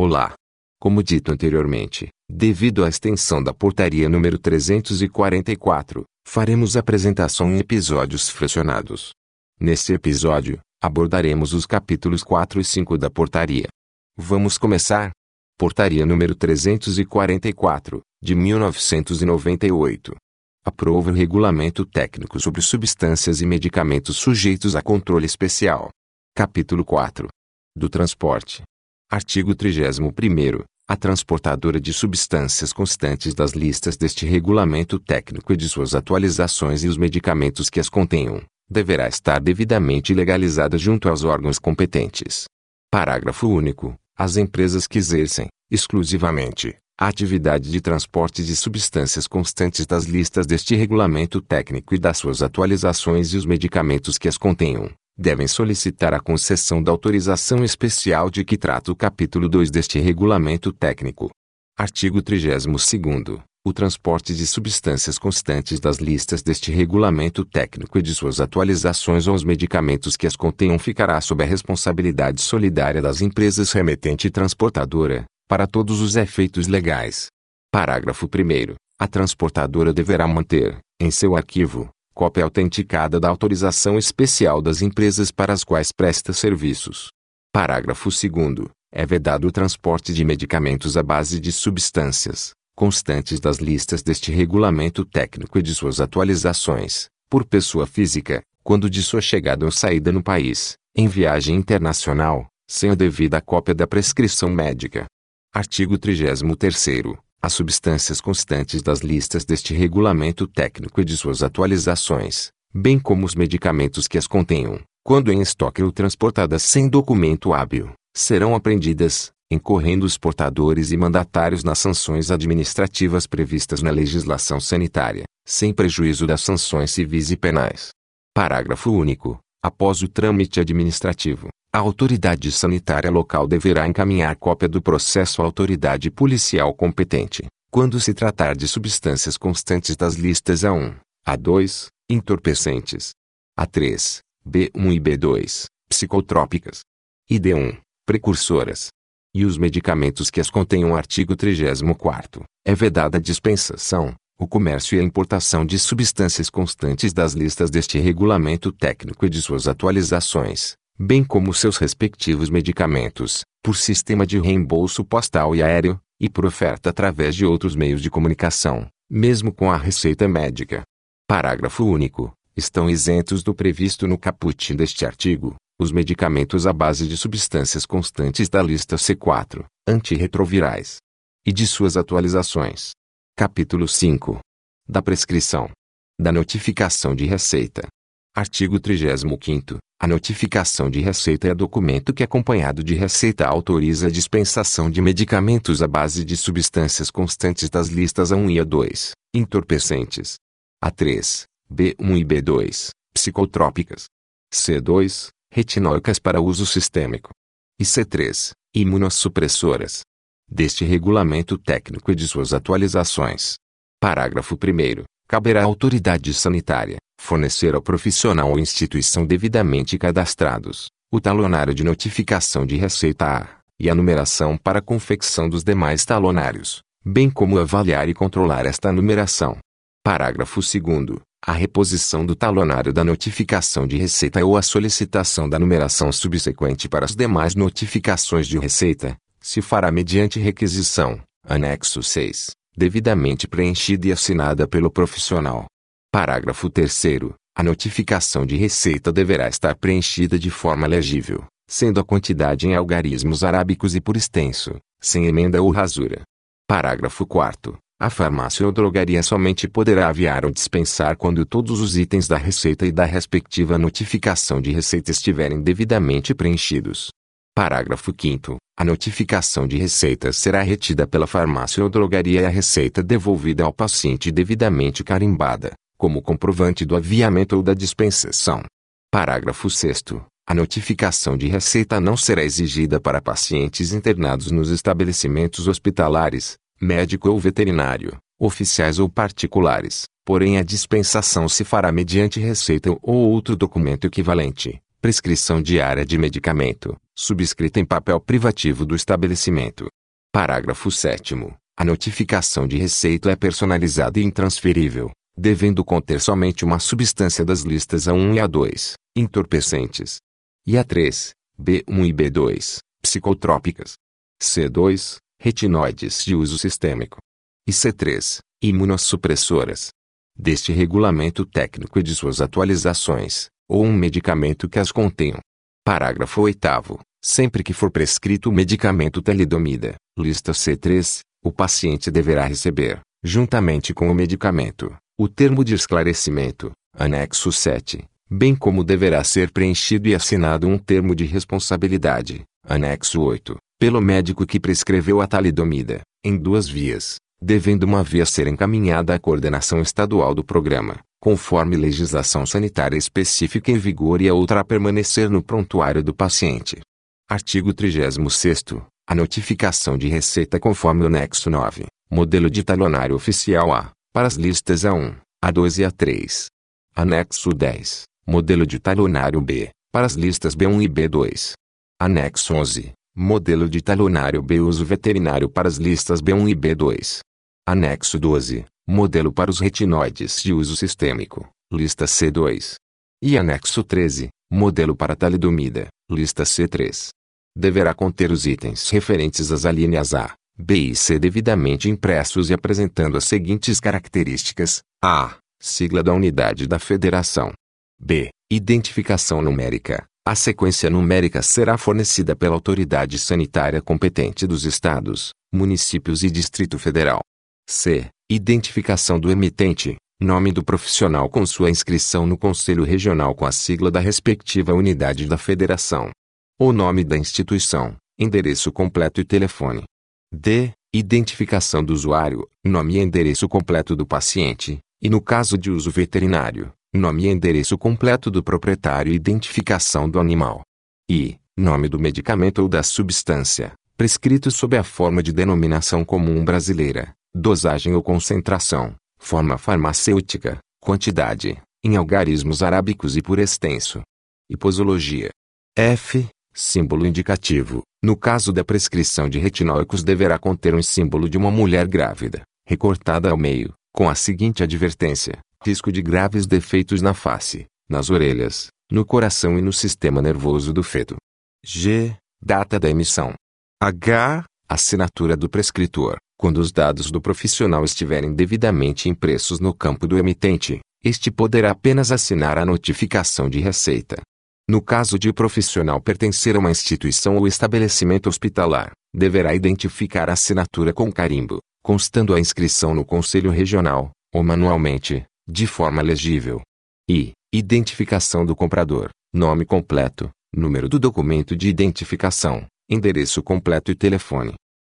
Olá! Como dito anteriormente, devido à extensão da portaria número 344, faremos apresentação em episódios fracionados. Neste episódio, abordaremos os capítulos 4 e 5 da portaria. Vamos começar? Portaria número 344, de 1998. Aprova o regulamento técnico sobre substâncias e medicamentos sujeitos a controle especial. Capítulo 4. Do transporte. Artigo 31 A transportadora de substâncias constantes das listas deste regulamento técnico e de suas atualizações e os medicamentos que as contenham, deverá estar devidamente legalizada junto aos órgãos competentes. Parágrafo único. As empresas que exercem, exclusivamente, a atividade de transporte de substâncias constantes das listas deste regulamento técnico e das suas atualizações e os medicamentos que as contenham, devem solicitar a concessão da autorização especial de que trata o capítulo 2 deste regulamento técnico. Artigo 32 o transporte de substâncias constantes das listas deste regulamento técnico e de suas atualizações ou os medicamentos que as contenham ficará sob a responsabilidade solidária das empresas remetente e transportadora, para todos os efeitos legais. Parágrafo 1 A transportadora deverá manter, em seu arquivo, cópia autenticada da autorização especial das empresas para as quais presta serviços. Parágrafo 2 É vedado o transporte de medicamentos à base de substâncias, constantes das listas deste regulamento técnico e de suas atualizações, por pessoa física, quando de sua chegada ou saída no país, em viagem internacional, sem a devida cópia da prescrição médica. Artigo 33 as substâncias constantes das listas deste regulamento técnico e de suas atualizações, bem como os medicamentos que as contenham, quando em estoque ou transportadas sem documento hábil, serão apreendidas, incorrendo os portadores e mandatários nas sanções administrativas previstas na legislação sanitária, sem prejuízo das sanções civis e penais. Parágrafo único. Após o trâmite administrativo, a autoridade sanitária local deverá encaminhar cópia do processo à autoridade policial competente, quando se tratar de substâncias constantes das listas A1, A2, entorpecentes, A3, B1 e B2, psicotrópicas, e D1, precursoras, e os medicamentos que as contenham. Artigo 34. É vedada a dispensação, o comércio e a importação de substâncias constantes das listas deste regulamento técnico e de suas atualizações, bem como seus respectivos medicamentos, por sistema de reembolso postal e aéreo, e por oferta através de outros meios de comunicação, mesmo com a receita médica. Parágrafo único. Estão isentos do previsto no caput deste artigo, os medicamentos à base de substâncias constantes da lista C4, antirretrovirais, e de suas atualizações. Capítulo 5. Da prescrição. Da notificação de receita. Artigo 35 a notificação de receita é documento que, acompanhado de receita, autoriza a dispensação de medicamentos à base de substâncias constantes das listas A1 e A2, entorpecentes. A3, B1 e B2, psicotrópicas. C2, retinóicas para uso sistêmico. E C3, imunossupressoras. Deste regulamento técnico e de suas atualizações. Parágrafo 1 caberá à autoridade sanitária fornecer ao profissional ou instituição devidamente cadastrados o talonário de notificação de receita A e a numeração para a confecção dos demais talonários, bem como avaliar e controlar esta numeração. Parágrafo 2 a reposição do talonário da notificação de receita ou a solicitação da numeração subsequente para as demais notificações de receita, se fará mediante requisição, anexo 6, devidamente preenchida e assinada pelo profissional. Parágrafo 3 A notificação de receita deverá estar preenchida de forma legível, sendo a quantidade em algarismos arábicos e por extenso, sem emenda ou rasura. Parágrafo 4 a farmácia ou drogaria somente poderá aviar ou dispensar quando todos os itens da receita e da respectiva notificação de receita estiverem devidamente preenchidos. Parágrafo 5 A notificação de receita será retida pela farmácia ou drogaria e a receita devolvida ao paciente devidamente carimbada, como comprovante do aviamento ou da dispensação. Parágrafo 6 A notificação de receita não será exigida para pacientes internados nos estabelecimentos hospitalares, médico ou veterinário, oficiais ou particulares, porém a dispensação se fará mediante receita ou outro documento equivalente prescrição diária de medicamento, subscrita em papel privativo do estabelecimento. Parágrafo 7 A notificação de receita é personalizada e intransferível, devendo conter somente uma substância das listas A1 e A2, entorpecentes. E A3, B1 e B2, psicotrópicas. C2, retinoides de uso sistêmico. E C3, imunossupressoras. Deste regulamento técnico e de suas atualizações, ou um medicamento que as contenham. Parágrafo 8 Sempre que for prescrito o medicamento talidomida, lista C3, o paciente deverá receber, juntamente com o medicamento, o termo de esclarecimento, anexo 7, bem como deverá ser preenchido e assinado um termo de responsabilidade, anexo 8, pelo médico que prescreveu a talidomida, em duas vias, devendo uma via ser encaminhada à coordenação estadual do programa, conforme legislação sanitária específica em vigor e a outra a permanecer no prontuário do paciente. Artigo 36 A notificação de receita conforme o anexo 9, modelo de talonário oficial A, para as listas A1, A2 e A3. Anexo 10, modelo de talonário B, para as listas B1 e B2. Anexo 11, modelo de talonário B uso veterinário para as listas B1 e B2. Anexo 12, modelo para os retinoides de uso sistêmico, lista C2. E anexo 13, modelo para talidomida, lista C3. Deverá conter os itens referentes às alíneas A, B e C devidamente impressos e apresentando as seguintes características: A. Sigla da unidade da federação. B. Identificação numérica. A sequência numérica será fornecida pela autoridade sanitária competente dos estados, municípios e Distrito Federal. C. Identificação do emitente, nome do profissional com sua inscrição no Conselho Regional com a sigla da respectiva unidade da federação. O nome da instituição, endereço completo e telefone. D. Identificação do usuário, nome e endereço completo do paciente, e no caso de uso veterinário, nome e endereço completo do proprietário e identificação do animal. I. Nome do medicamento ou da substância, prescrito sob a forma de denominação comum brasileira, dosagem ou concentração, forma farmacêutica, quantidade, em algarismos arábicos e por extenso. E posologia. F. Símbolo indicativo. No caso da prescrição de retinóicos deverá conter um símbolo de uma mulher grávida, recortada ao meio, com a seguinte advertência: risco de graves defeitos na face, nas orelhas, no coração e no sistema nervoso do feto. G. Data da emissão. H. Assinatura do prescritor. Quando os dados do profissional estiverem devidamente impressos no campo do emitente, este poderá apenas assinar a notificação de receita. No caso de o profissional pertencer a uma instituição ou estabelecimento hospitalar, deverá identificar a assinatura com carimbo, constando a inscrição no Conselho Regional, ou manualmente, de forma legível. I. Identificação do comprador, nome completo, número do documento de identificação, endereço completo e telefone.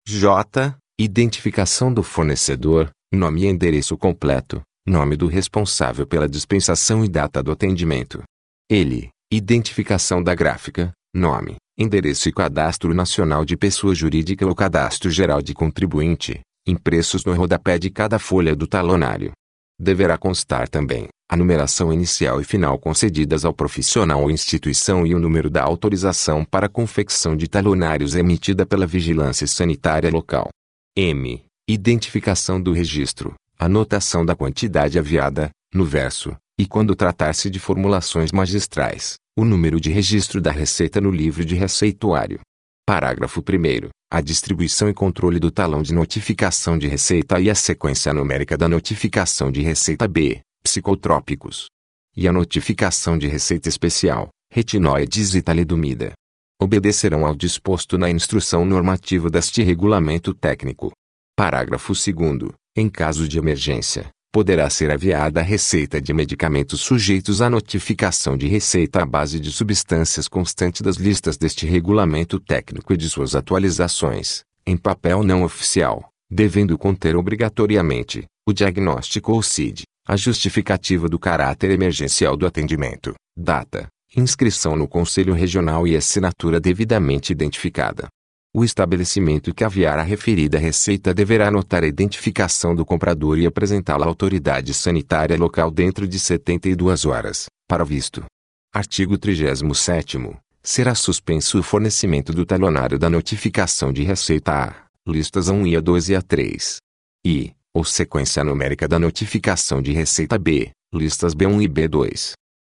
J. Identificação do fornecedor, nome e endereço completo, nome do responsável pela dispensação e data do atendimento. Ele, identificação da gráfica, nome, endereço e cadastro nacional de pessoa jurídica ou cadastro geral de contribuinte, impressos no rodapé de cada folha do talonário. Deverá constar também a numeração inicial e final concedidas ao profissional ou instituição e o número da autorização para confecção de talonários emitida pela Vigilância Sanitária Local. M. Identificação do registro, anotação da quantidade aviada, no verso, e quando tratar-se de formulações magistrais, o número de registro da receita no livro de receituário. Parágrafo 1. A distribuição e controle do talão de notificação de receita e a sequência numérica da notificação de receita B, psicotrópicos. E a notificação de receita especial, retinoides e talidomida obedecerão ao disposto na instrução normativa deste regulamento técnico. Parágrafo 2 Em caso de emergência, poderá ser aviada a receita de medicamentos sujeitos à notificação de receita à base de substâncias constante das listas deste regulamento técnico e de suas atualizações, em papel não oficial, devendo conter obrigatoriamente o diagnóstico ou CID, a justificativa do caráter emergencial do atendimento, data, inscrição no Conselho Regional e assinatura devidamente identificada. O estabelecimento que aviar a referida receita deverá anotar a identificação do comprador e apresentá-la à autoridade sanitária local dentro de 72 horas, para visto. Artigo 37 Será suspenso o fornecimento do talonário da notificação de receita A, listas A1 e A2 e A3. E, ou sequência numérica da notificação de receita B, listas B1 e B2.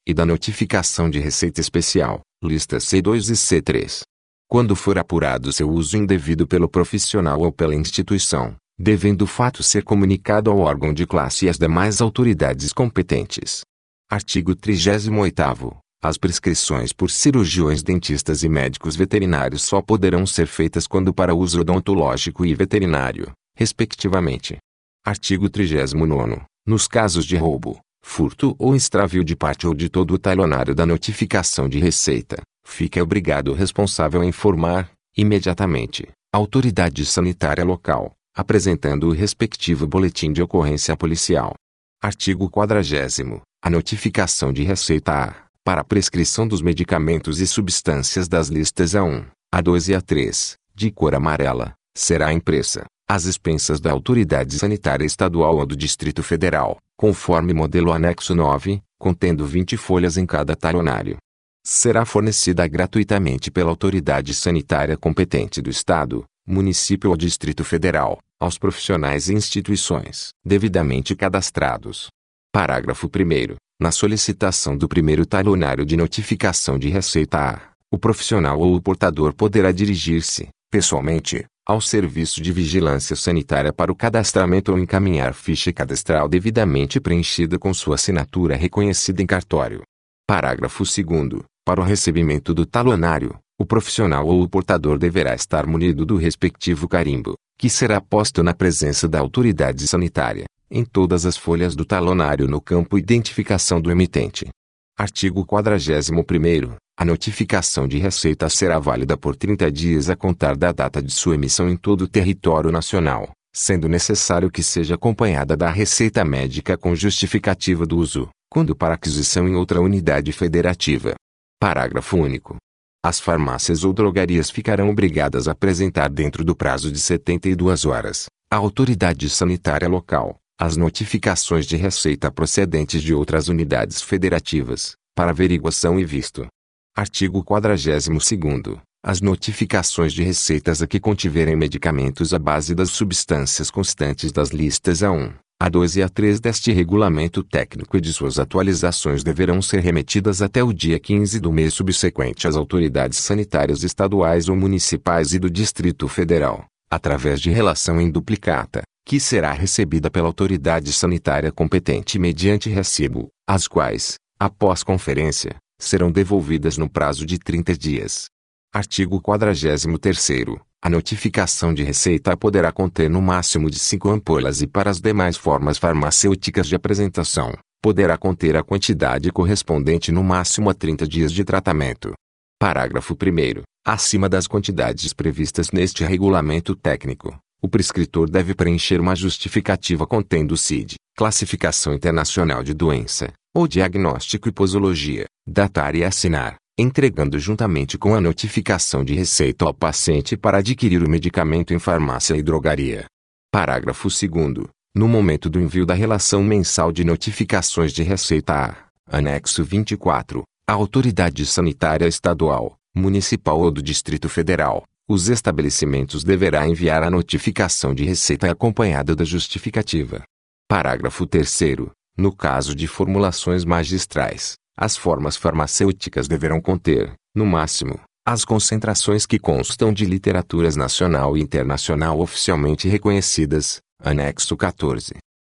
E da notificação de receita especial, listas C2 e C3. Quando for apurado seu uso indevido pelo profissional ou pela instituição, devendo o fato ser comunicado ao órgão de classe e às demais autoridades competentes. Artigo 38 As prescrições por cirurgiões dentistas e médicos veterinários só poderão ser feitas quando para uso odontológico e veterinário, respectivamente. Artigo 39 Nos casos de roubo, furto ou extravio de parte ou de todo o talonário da notificação de receita, fica obrigado o responsável a informar, imediatamente, a autoridade sanitária local, apresentando o respectivo boletim de ocorrência policial. Artigo 40 A notificação de receita A, para a prescrição dos medicamentos e substâncias das listas A1, A2 e A3, de cor amarela, será impressa, às expensas da autoridade sanitária estadual ou do Distrito Federal, conforme modelo anexo 9, contendo 20 folhas em cada talonário será fornecida gratuitamente pela autoridade sanitária competente do Estado, município ou Distrito Federal, aos profissionais e instituições devidamente cadastrados. Parágrafo 1. Na solicitação do primeiro talonário de notificação de receita A, o profissional ou o portador poderá dirigir-se, pessoalmente, ao Serviço de Vigilância Sanitária para o cadastramento ou encaminhar ficha cadastral devidamente preenchida com sua assinatura reconhecida em cartório. Parágrafo 2. Para o recebimento do talonário, o profissional ou o portador deverá estar munido do respectivo carimbo, que será posto na presença da autoridade sanitária, em todas as folhas do talonário no campo Identificação do emitente. Artigo 41 A notificação de receita será válida por 30 dias a contar da data de sua emissão em todo o território nacional, sendo necessário que seja acompanhada da receita médica com justificativa do uso, quando para aquisição em outra unidade federativa. Parágrafo único. As farmácias ou drogarias ficarão obrigadas a apresentar dentro do prazo de 72 horas, à autoridade sanitária local, as notificações de receita procedentes de outras unidades federativas, para averiguação e visto. Artigo 42 As notificações de receitas a que contiverem medicamentos à base das substâncias constantes das listas A1, a 2 e a 3 deste regulamento técnico e de suas atualizações deverão ser remetidas até o dia 15 do mês subsequente às autoridades sanitárias estaduais ou municipais e do Distrito Federal, através de relação em duplicata, que será recebida pela autoridade sanitária competente mediante recibo, as quais, após conferência, serão devolvidas no prazo de 30 dias. Artigo 43 a notificação de receita poderá conter no máximo de 5 ampolas e para as demais formas farmacêuticas de apresentação, poderá conter a quantidade correspondente no máximo a 30 dias de tratamento. Parágrafo 1 Acima das quantidades previstas neste regulamento técnico, o prescritor deve preencher uma justificativa contendo CID, Classificação Internacional de Doença, ou Diagnóstico e Posologia, datar e assinar entregando juntamente com a notificação de receita ao paciente para adquirir o medicamento em farmácia e drogaria. Parágrafo 2 No momento do envio da relação mensal de notificações de receita A, anexo 24, a autoridade sanitária estadual, municipal ou do Distrito Federal, os estabelecimentos deverá enviar a notificação de receita acompanhada da justificativa. Parágrafo 3 No caso de formulações magistrais, as formas farmacêuticas deverão conter, no máximo, as concentrações que constam de literaturas nacional e internacional oficialmente reconhecidas, anexo 14.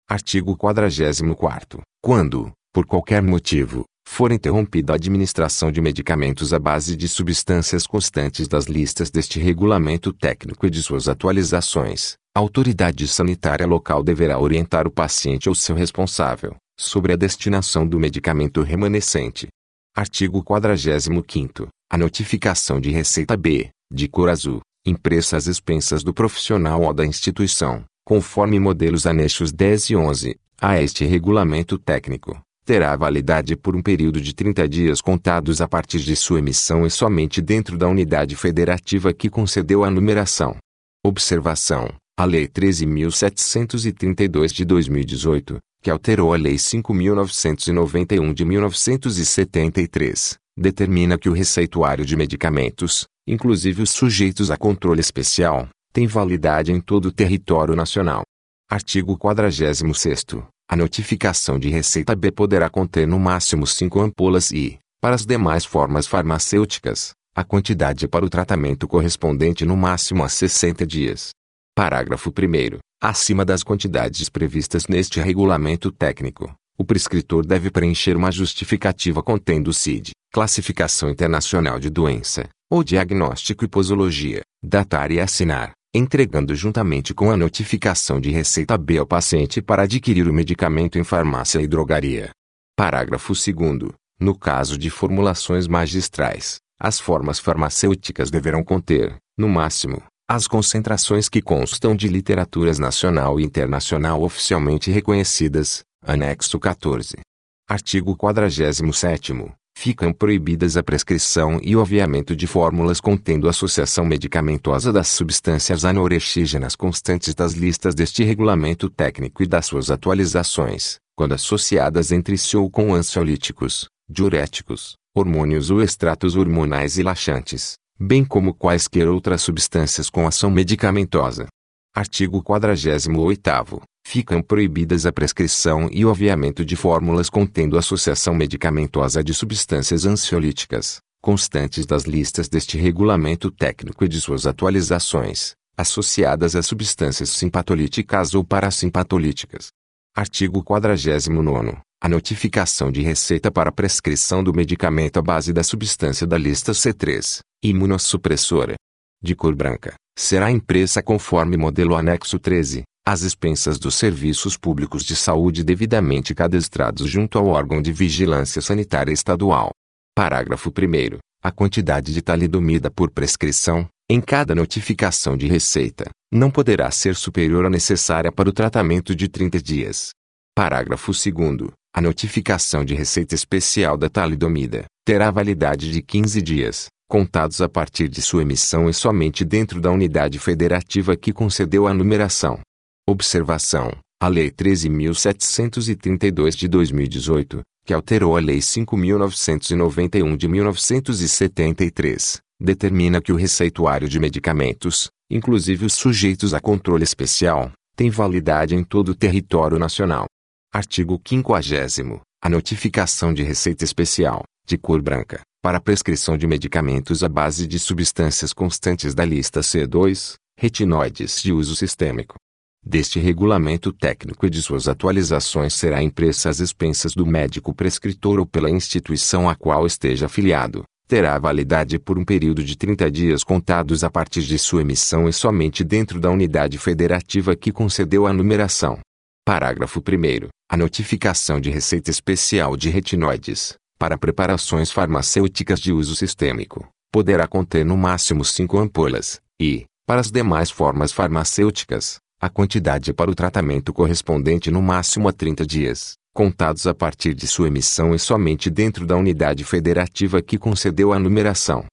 Artigo 44. Quando, por qualquer motivo, for interrompida a administração de medicamentos à base de substâncias constantes das listas deste regulamento técnico e de suas atualizações, a autoridade sanitária local deverá orientar o paciente ou seu responsável, sobre a destinação do medicamento remanescente. Artigo 45 A notificação de receita B, de cor azul, impressa às expensas do profissional ou da instituição, conforme modelos anexos 10 e 11, a este regulamento técnico, terá validade por um período de 30 dias contados a partir de sua emissão e somente dentro da unidade federativa que concedeu a numeração. Observação: a Lei 13.732 de 2018, que alterou a Lei 5.991 de 1973, determina que o receituário de medicamentos, inclusive os sujeitos a controle especial, tem validade em todo o território nacional. Artigo 46 A notificação de receita B poderá conter no máximo 5 ampolas e, para as demais formas farmacêuticas, a quantidade para o tratamento correspondente no máximo a 60 dias. Parágrafo 1 Acima das quantidades previstas neste regulamento técnico, o prescritor deve preencher uma justificativa contendo CID, Classificação Internacional de Doença, ou Diagnóstico e Posologia, datar e assinar, entregando juntamente com a notificação de receita B ao paciente para adquirir o medicamento em farmácia e drogaria. Parágrafo 2 No caso de formulações magistrais, as formas farmacêuticas deverão conter, no máximo, as concentrações que constam de literaturas nacional e internacional oficialmente reconhecidas, anexo 14. Artigo 47 ficam proibidas a prescrição e o aviamento de fórmulas contendo associação medicamentosa das substâncias anorexígenas constantes das listas deste regulamento técnico e das suas atualizações, quando associadas entre si ou com ansiolíticos, diuréticos, hormônios ou extratos hormonais e laxantes, bem como quaisquer outras substâncias com ação medicamentosa. Artigo 48 ficam proibidas a prescrição e o aviamento de fórmulas contendo associação medicamentosa de substâncias ansiolíticas, constantes das listas deste regulamento técnico e de suas atualizações, associadas a substâncias simpatolíticas ou parasimpatolíticas. Artigo 49 a notificação de receita para prescrição do medicamento à base da substância da lista C3, imunossupressora, de cor branca, será impressa conforme modelo anexo 13, às expensas dos serviços públicos de saúde devidamente cadastrados junto ao órgão de vigilância sanitária estadual. Parágrafo 1 A quantidade de talidomida por prescrição, em cada notificação de receita, não poderá ser superior à necessária para o tratamento de 30 dias. Parágrafo 2 A notificação de receita especial da talidomida terá validade de 15 dias, contados a partir de sua emissão e somente dentro da unidade federativa que concedeu a numeração. Observação: a Lei 13.732 de 2018, que alterou a Lei 5.991 de 1973, determina que o receituário de medicamentos, inclusive os sujeitos a controle especial, tem validade em todo o território nacional. Artigo 50. A notificação de receita especial, de cor branca, para prescrição de medicamentos à base de substâncias constantes da lista C2, retinoides de uso sistêmico, deste regulamento técnico e de suas atualizações será impressa às expensas do médico prescritor ou pela instituição a qual esteja afiliado, terá validade por um período de 30 dias contados a partir de sua emissão e somente dentro da unidade federativa que concedeu a numeração. Parágrafo 1 A notificação de receita especial de retinoides, para preparações farmacêuticas de uso sistêmico, poderá conter no máximo 5 ampolas, e, para as demais formas farmacêuticas, a quantidade para o tratamento correspondente no máximo a 30 dias, contados a partir de sua emissão e somente dentro da unidade federativa que concedeu a numeração.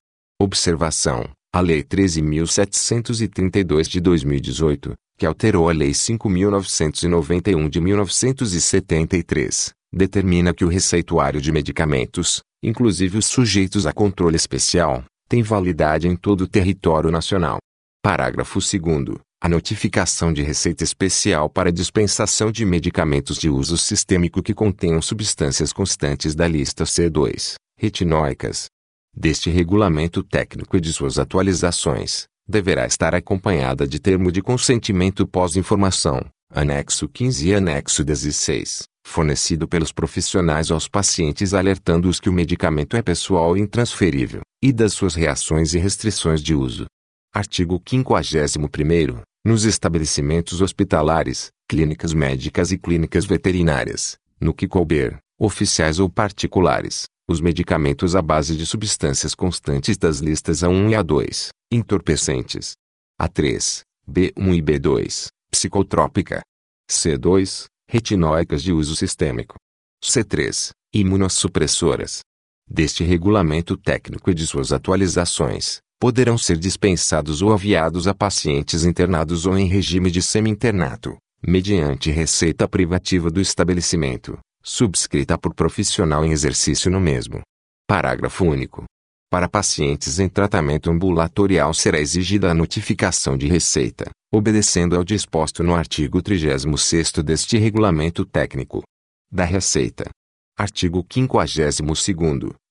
Observação: a Lei 13.732 de 2018, que alterou a Lei 5.991 de 1973, determina que o receituário de medicamentos, inclusive os sujeitos a controle especial, tem validade em todo o território nacional. Parágrafo 2 a notificação de receita especial para dispensação de medicamentos de uso sistêmico que contenham substâncias constantes da lista C2, retinóicas. Deste regulamento técnico e de suas atualizações, deverá estar acompanhada de termo de consentimento pós-informação, anexo 15 e anexo 16, fornecido pelos profissionais aos pacientes alertando-os que o medicamento é pessoal e intransferível, e das suas reações e restrições de uso. Artigo 51 Nos estabelecimentos hospitalares, clínicas médicas e clínicas veterinárias, no que couber, oficiais ou particulares, os medicamentos à base de substâncias constantes das listas A1 e A2, entorpecentes. A3, B1 e B2, psicotrópica. C2, retinóicas de uso sistêmico. C3, imunossupressoras. Deste regulamento técnico e de suas atualizações, poderão ser dispensados ou aviados a pacientes internados ou em regime de semi-internato, mediante receita privativa do estabelecimento, subscrita por profissional em exercício no mesmo. Parágrafo único. Para pacientes em tratamento ambulatorial será exigida a notificação de receita, obedecendo ao disposto no artigo 36 deste regulamento técnico da Receita. Artigo 52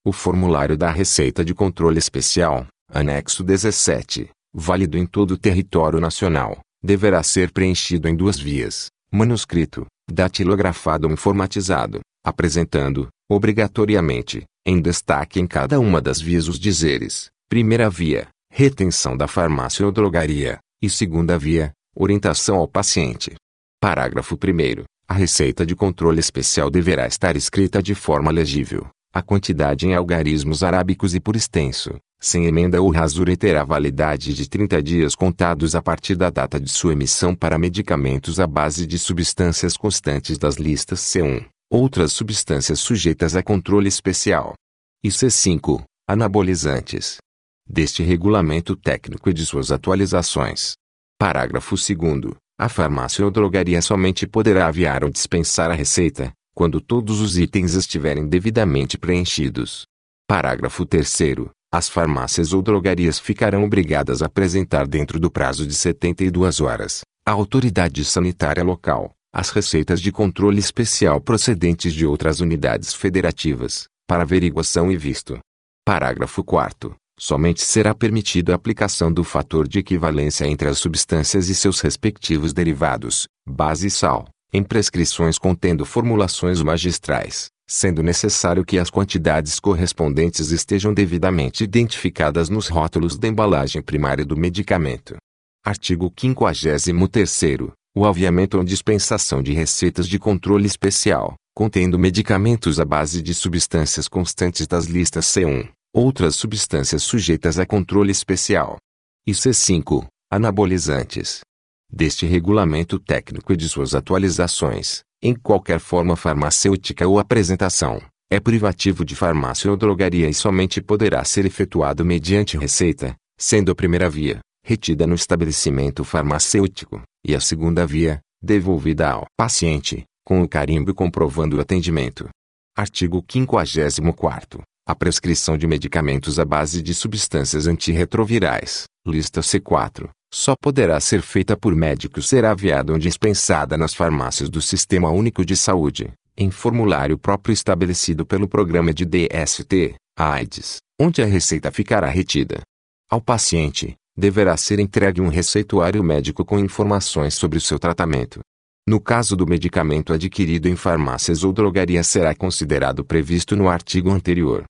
O formulário da Receita de Controle Especial, anexo 17, válido em todo o território nacional, deverá ser preenchido em duas vias, manuscrito, datilografado ou informatizado, apresentando, obrigatoriamente, em destaque em cada uma das vias os dizeres, primeira via, retenção da farmácia ou drogaria, e segunda via, orientação ao paciente. Parágrafo 1 A receita de controle especial deverá estar escrita de forma legível, a quantidade em algarismos arábicos e por extenso, sem emenda ou rasura terá validade de 30 dias contados a partir da data de sua emissão para medicamentos à base de substâncias constantes das listas C1, outras substâncias sujeitas a controle especial. E C5, anabolizantes. Deste regulamento técnico e de suas atualizações. Parágrafo 2 A farmácia ou drogaria somente poderá aviar ou dispensar a receita, quando todos os itens estiverem devidamente preenchidos. Parágrafo 3 as farmácias ou drogarias ficarão obrigadas a apresentar dentro do prazo de 72 horas, à autoridade sanitária local, as receitas de controle especial procedentes de outras unidades federativas, para averiguação e visto. Parágrafo 4 Somente será permitida a aplicação do fator de equivalência entre as substâncias e seus respectivos derivados, base e sal, em prescrições contendo formulações magistrais, sendo necessário que as quantidades correspondentes estejam devidamente identificadas nos rótulos da embalagem primária do medicamento. Artigo 53 O aviamento ou dispensação de receitas de controle especial, contendo medicamentos à base de substâncias constantes das listas C1, outras substâncias sujeitas a controle especial. E C5, anabolizantes. Deste regulamento técnico e de suas atualizações, em qualquer forma farmacêutica ou apresentação, é privativo de farmácia ou drogaria e somente poderá ser efetuado mediante receita, sendo a primeira via, retida no estabelecimento farmacêutico, e a segunda via, devolvida ao paciente, com o carimbo comprovando o atendimento. Artigo 54 a prescrição de medicamentos à base de substâncias antirretrovirais, lista C4, só poderá ser feita por médico será aviada ou dispensada nas farmácias do Sistema Único de Saúde, em formulário próprio estabelecido pelo programa de DST, AIDS, onde a receita ficará retida. Ao paciente, deverá ser entregue um receituário médico com informações sobre o seu tratamento. No caso do medicamento adquirido em farmácias ou drogarias será considerado previsto no artigo anterior.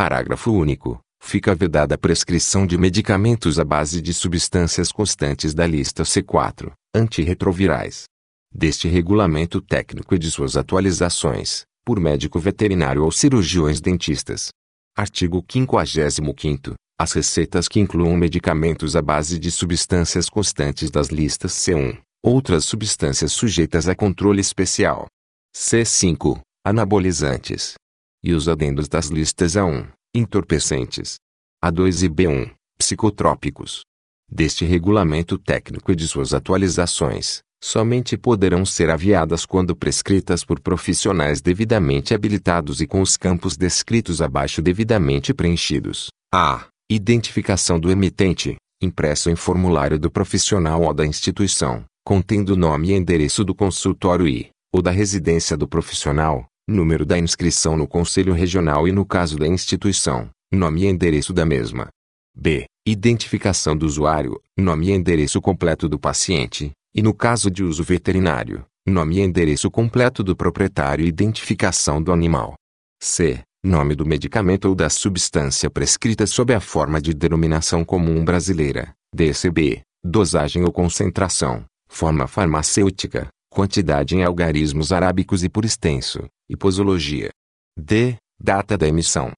Parágrafo único fica vedada a prescrição de medicamentos à base de substâncias constantes da lista C4, antirretrovirais. Deste regulamento técnico e de suas atualizações, por médico veterinário ou cirurgiões dentistas. Artigo 55 As receitas que incluam medicamentos à base de substâncias constantes das listas C1, outras substâncias sujeitas a controle especial. C5 Anabolizantes. E os adendos das listas A1, entorpecentes. A2 e B1, psicotrópicos. Deste regulamento técnico e de suas atualizações, somente poderão ser aviadas quando prescritas por profissionais devidamente habilitados e com os campos descritos abaixo devidamente preenchidos. A. Identificação do emitente, impresso em formulário do profissional ou da instituição, contendo nome e endereço do consultório e, ou da residência do profissional, número da inscrição no Conselho Regional e no caso da instituição, nome e endereço da mesma. B. Identificação do usuário, nome e endereço completo do paciente, e no caso de uso veterinário, nome e endereço completo do proprietário e identificação do animal. C. Nome do medicamento ou da substância prescrita sob a forma de denominação comum brasileira, DCB, dosagem ou concentração, forma farmacêutica, quantidade em algarismos arábicos e por extenso, e posologia. D. Data da emissão.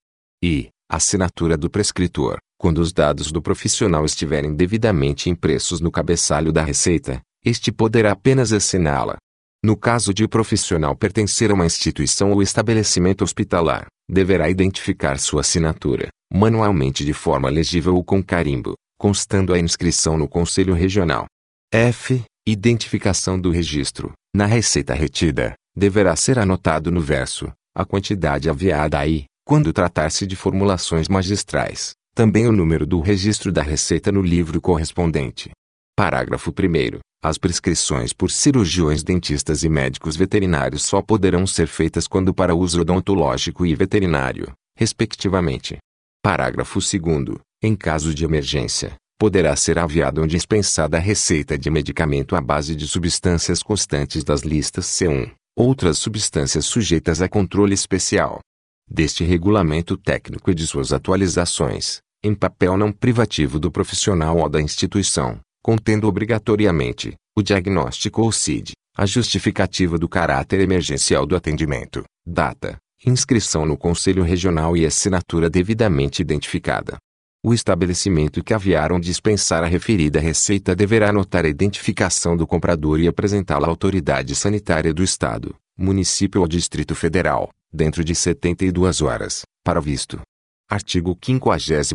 I. Assinatura do prescritor. Quando os dados do profissional estiverem devidamente impressos no cabeçalho da receita, este poderá apenas assiná-la. No caso de o profissional pertencer a uma instituição ou estabelecimento hospitalar, deverá identificar sua assinatura, manualmente de forma legível ou com carimbo, constando a inscrição no Conselho Regional. F. Identificação do registro. Na receita retida, deverá ser anotado no verso, a quantidade aviada aí, quando tratar-se de formulações magistrais, também o número do registro da receita no livro correspondente. Parágrafo 1 As prescrições por cirurgiões dentistas e médicos veterinários só poderão ser feitas quando para uso odontológico e veterinário, respectivamente. Parágrafo 2 Em caso de emergência, poderá ser aviada ou dispensada a receita de medicamento à base de substâncias constantes das listas C1, outras substâncias sujeitas a controle especial. Deste regulamento técnico e de suas atualizações, em papel não privativo do profissional ou da instituição, contendo obrigatoriamente o diagnóstico ou CID, a justificativa do caráter emergencial do atendimento, data, inscrição no Conselho Regional e assinatura devidamente identificada. O estabelecimento que aviaram dispensar a referida receita deverá anotar a identificação do comprador e apresentá-la à autoridade sanitária do Estado, município ou Distrito Federal, dentro de 72 horas, para visto. Artigo 56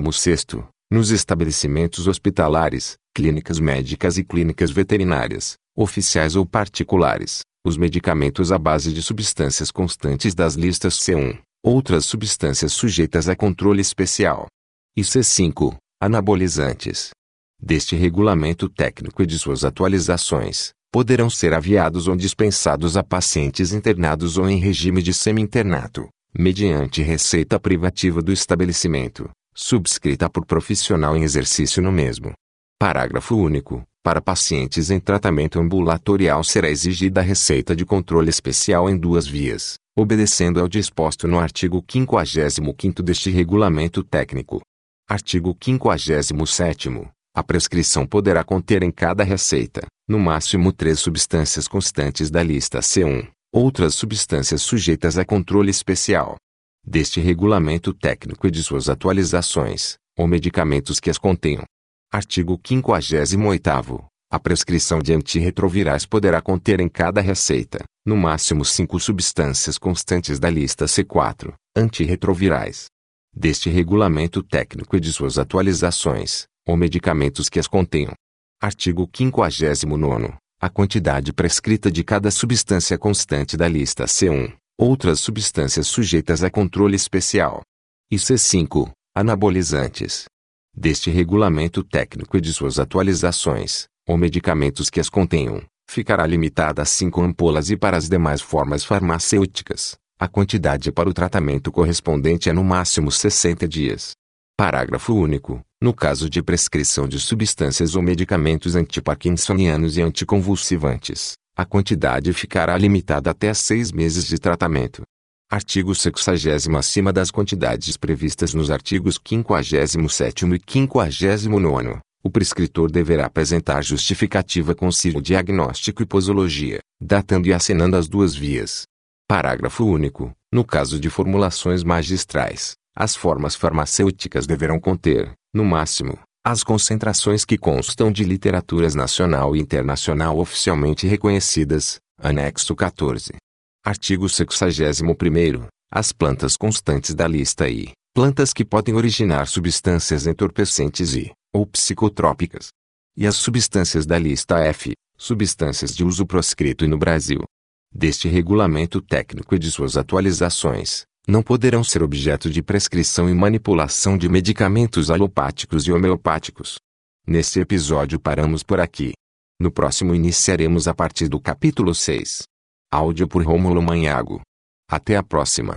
Nos estabelecimentos hospitalares, clínicas médicas e clínicas veterinárias, oficiais ou particulares, os medicamentos à base de substâncias constantes das listas C1, outras substâncias sujeitas a controle especial. E C5, anabolizantes. Deste regulamento técnico e de suas atualizações, poderão ser aviados ou dispensados a pacientes internados ou em regime de semi-internato, mediante receita privativa do estabelecimento, subscrita por profissional em exercício no mesmo, Parágrafo único. Para pacientes em tratamento ambulatorial será exigida a receita de controle especial em duas vias, obedecendo ao disposto no artigo 55 deste regulamento técnico. Artigo 57 A prescrição poderá conter em cada receita, no máximo três substâncias constantes da lista C1, outras substâncias sujeitas a controle especial. Deste regulamento técnico e de suas atualizações, ou medicamentos que as contenham, Artigo 58 A prescrição de antirretrovirais poderá conter em cada receita, no máximo cinco substâncias constantes da lista C4, antirretrovirais. Deste regulamento técnico e de suas atualizações, ou medicamentos que as contenham. Artigo 59 A quantidade prescrita de cada substância constante da lista C1, outras substâncias sujeitas a controle especial. E C5, anabolizantes, deste regulamento técnico e de suas atualizações, ou medicamentos que as contenham, ficará limitada a 5 ampolas e para as demais formas farmacêuticas, a quantidade para o tratamento correspondente é no máximo 60 dias. Parágrafo único. No caso de prescrição de substâncias ou medicamentos antiparkinsonianos e anticonvulsivantes, a quantidade ficará limitada até a seis meses de tratamento. Artigo 60 acima das quantidades previstas nos artigos 57 e 59. O prescritor deverá apresentar justificativa com diagnóstico e posologia, datando e assinando as duas vias. Parágrafo único. No caso de formulações magistrais, as formas farmacêuticas deverão conter, no máximo, as concentrações que constam de literaturas nacional e internacional oficialmente reconhecidas, anexo 14. Artigo 61 As plantas constantes da lista I, plantas que podem originar substâncias entorpecentes e, ou psicotrópicas. E as substâncias da lista F, substâncias de uso proscrito no Brasil. Deste regulamento técnico e de suas atualizações, não poderão ser objeto de prescrição e manipulação de medicamentos alopáticos e homeopáticos. Neste episódio paramos por aqui. No próximo iniciaremos a partir do capítulo 6. Áudio por Rômulo Manhago. Até a próxima.